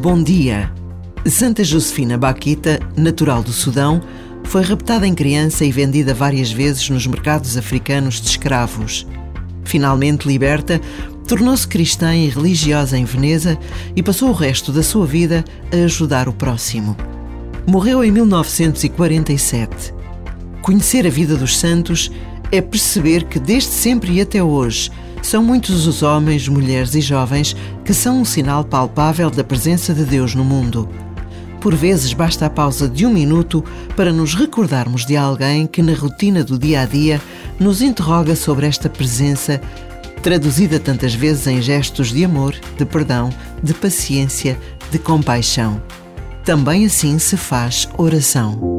Bom dia. Santa Josefina Baquita, natural do Sudão, foi raptada em criança e vendida várias vezes nos mercados africanos de escravos. Finalmente liberta, tornou-se cristã e religiosa em Veneza e passou o resto da sua vida a ajudar o próximo. Morreu em 1947. Conhecer a vida dos santos é perceber que desde sempre e até hoje são muitos os homens, mulheres e jovens que são um sinal palpável da presença de Deus no mundo. Por vezes basta a pausa de um minuto para nos recordarmos de alguém que, na rotina do dia a dia, nos interroga sobre esta presença, traduzida tantas vezes em gestos de amor, de perdão, de paciência, de compaixão. Também assim se faz oração.